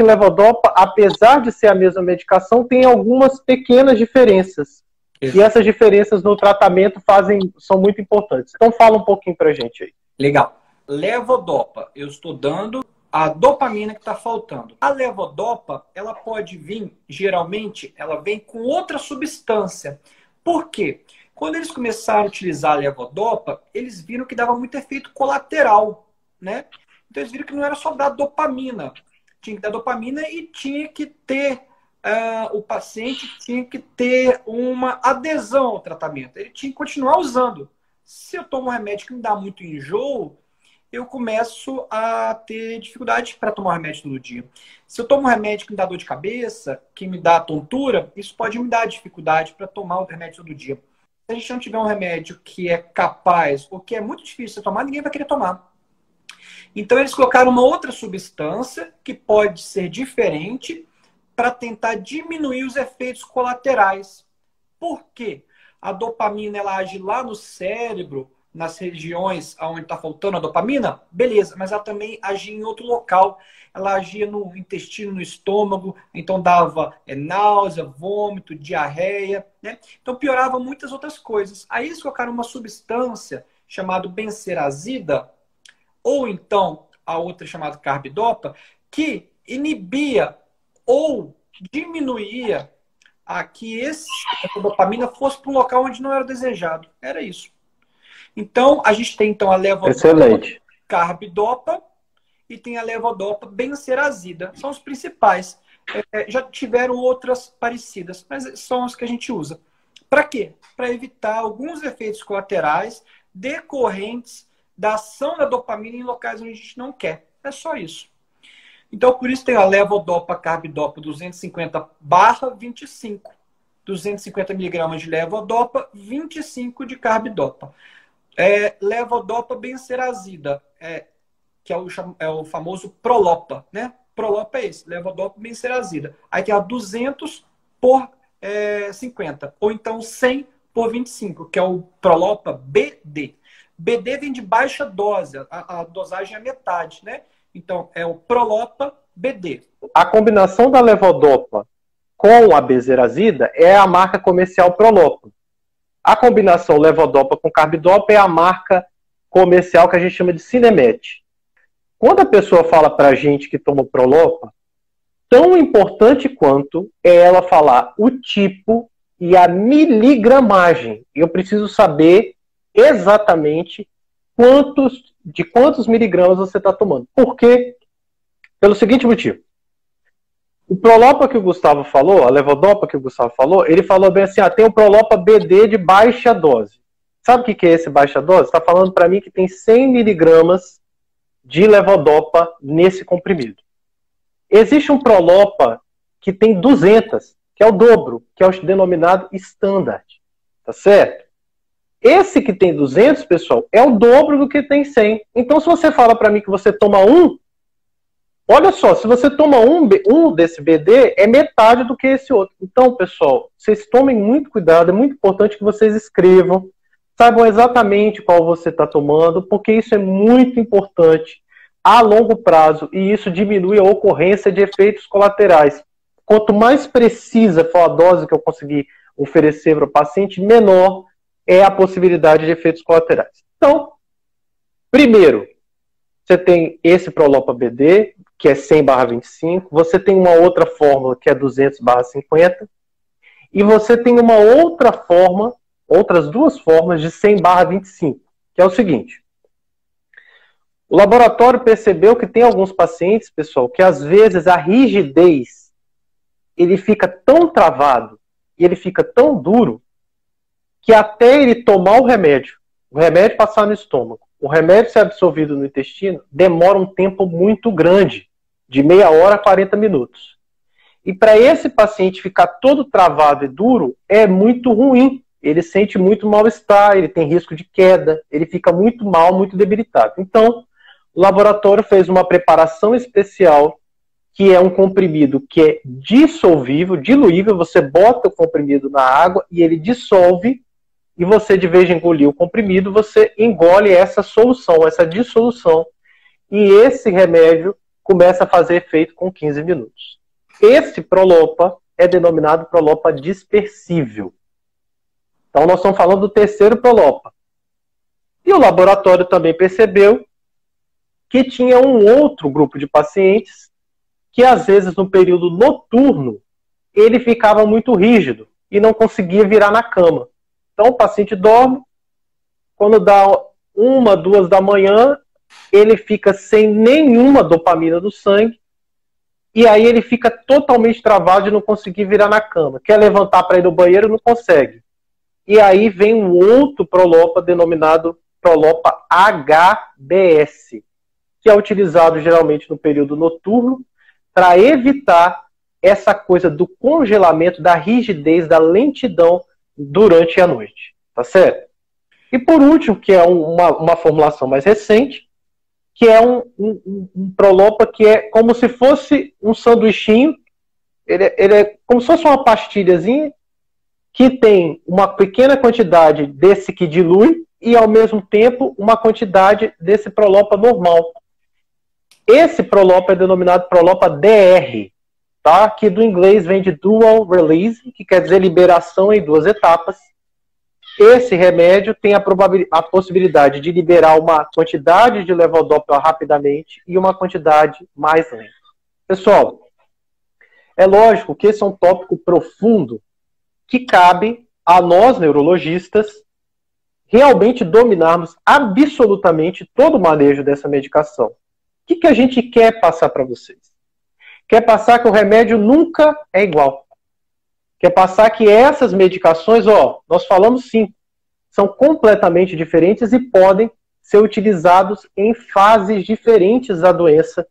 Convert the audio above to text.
que levodopa, apesar de ser a mesma medicação, tem algumas pequenas diferenças. Isso. E essas diferenças no tratamento fazem, são muito importantes. Então fala um pouquinho pra gente aí. Legal. Levodopa, eu estou dando a dopamina que está faltando. A levodopa, ela pode vir, geralmente, ela vem com outra substância. Por quê? Quando eles começaram a utilizar a levodopa, eles viram que dava muito efeito colateral, né? Então eles viram que não era só dar dopamina, tinha que dar dopamina e tinha que ter uh, o paciente tinha que ter uma adesão ao tratamento. Ele tinha que continuar usando. Se eu tomo um remédio que me dá muito enjoo, eu começo a ter dificuldade para tomar o remédio todo dia. Se eu tomo um remédio que me dá dor de cabeça, que me dá tontura, isso pode me dar dificuldade para tomar o remédio todo dia. Se a gente não tiver um remédio que é capaz, ou que é muito difícil de tomar, ninguém vai querer tomar. Então eles colocaram uma outra substância que pode ser diferente para tentar diminuir os efeitos colaterais. Por quê? A dopamina ela age lá no cérebro nas regiões onde está faltando a dopamina, beleza, mas ela também agia em outro local. Ela agia no intestino, no estômago, então dava é, náusea, vômito, diarreia, né? Então piorava muitas outras coisas. Aí eles colocaram uma substância chamada benserazida, ou então a outra chamada carbidopa, que inibia ou diminuía a que esse, essa dopamina fosse para um local onde não era desejado. Era isso. Então, a gente tem então a levodopa carbidopa e tem a levodopa benserazida. São os principais. É, já tiveram outras parecidas, mas são as que a gente usa. Para quê? Para evitar alguns efeitos colaterais decorrentes da ação da dopamina em locais onde a gente não quer. É só isso. Então, por isso tem a levodopa carbidopa 250 barra 25. 250 miligramas de levodopa, 25 de carbidopa. É, levodopa benserazida, é, que é o, é o famoso Prolopa, né? Prolopa é esse, levodopa benserazida. Aí tem a 200 por é, 50, ou então 100 por 25, que é o Prolopa BD. BD vem de baixa dose, a, a dosagem é metade, né? Então, é o Prolopa BD. A combinação da levodopa com a bezerazida é a marca comercial Prolopa. A combinação levodopa com carbidopa é a marca comercial que a gente chama de Cinemet. Quando a pessoa fala para a gente que toma Prolopa, tão importante quanto é ela falar o tipo e a miligramagem. Eu preciso saber exatamente quantos de quantos miligramas você está tomando. Por quê? Pelo seguinte motivo. O Prolopa que o Gustavo falou, a levodopa que o Gustavo falou, ele falou bem assim: ah, tem o Prolopa BD de baixa dose. Sabe o que é esse baixa dose? Está falando para mim que tem 100 miligramas de levodopa nesse comprimido. Existe um Prolopa que tem 200, que é o dobro, que é o denominado standard. Tá certo? Esse que tem 200, pessoal, é o dobro do que tem 100. Então, se você fala para mim que você toma um, Olha só, se você toma um, um desse BD, é metade do que esse outro. Então, pessoal, vocês tomem muito cuidado, é muito importante que vocês escrevam, saibam exatamente qual você está tomando, porque isso é muito importante a longo prazo e isso diminui a ocorrência de efeitos colaterais. Quanto mais precisa for a dose que eu conseguir oferecer para o paciente, menor é a possibilidade de efeitos colaterais. Então, primeiro, você tem esse Prolopa BD, que é 100 barra 25, você tem uma outra fórmula que é 200 barra 50, e você tem uma outra forma, outras duas formas de 100 barra 25, que é o seguinte. O laboratório percebeu que tem alguns pacientes, pessoal, que às vezes a rigidez ele fica tão travado e ele fica tão duro que até ele tomar o remédio, o remédio passar no estômago, o remédio ser absorvido no intestino demora um tempo muito grande, de meia hora a 40 minutos. E para esse paciente ficar todo travado e duro, é muito ruim. Ele sente muito mal-estar, ele tem risco de queda, ele fica muito mal, muito debilitado. Então, o laboratório fez uma preparação especial, que é um comprimido que é dissolvível, diluível. Você bota o comprimido na água e ele dissolve e você, de vez de engolir o comprimido, você engole essa solução, essa dissolução. E esse remédio começa a fazer efeito com 15 minutos. Esse Prolopa é denominado Prolopa dispersível. Então, nós estamos falando do terceiro Prolopa. E o laboratório também percebeu que tinha um outro grupo de pacientes que, às vezes, no período noturno, ele ficava muito rígido e não conseguia virar na cama. Então, o paciente dorme, quando dá uma, duas da manhã, ele fica sem nenhuma dopamina do sangue, e aí ele fica totalmente travado de não conseguir virar na cama. Quer levantar para ir no banheiro, não consegue. E aí vem um outro prolopa denominado prolopa HBS, que é utilizado geralmente no período noturno para evitar essa coisa do congelamento, da rigidez, da lentidão durante a noite. Tá certo? E por último, que é uma, uma formulação mais recente, que é um, um, um, prolopa que é como se fosse um sanduichinho, ele, ele é como se fosse uma pastilhazinha que tem uma pequena quantidade desse que dilui e ao mesmo tempo uma quantidade desse prolopa normal. Esse prolopa é denominado prolopa DR, tá? que do inglês vem de dual release, que quer dizer liberação em duas etapas. Esse remédio tem a, a possibilidade de liberar uma quantidade de levodopa rapidamente e uma quantidade mais lenta. Pessoal, é lógico que esse é um tópico profundo que cabe a nós, neurologistas, realmente dominarmos absolutamente todo o manejo dessa medicação. O que, que a gente quer passar para vocês? Quer passar que o remédio nunca é igual. Quer passar que essas medicações, ó, nós falamos sim, são completamente diferentes e podem ser utilizados em fases diferentes da doença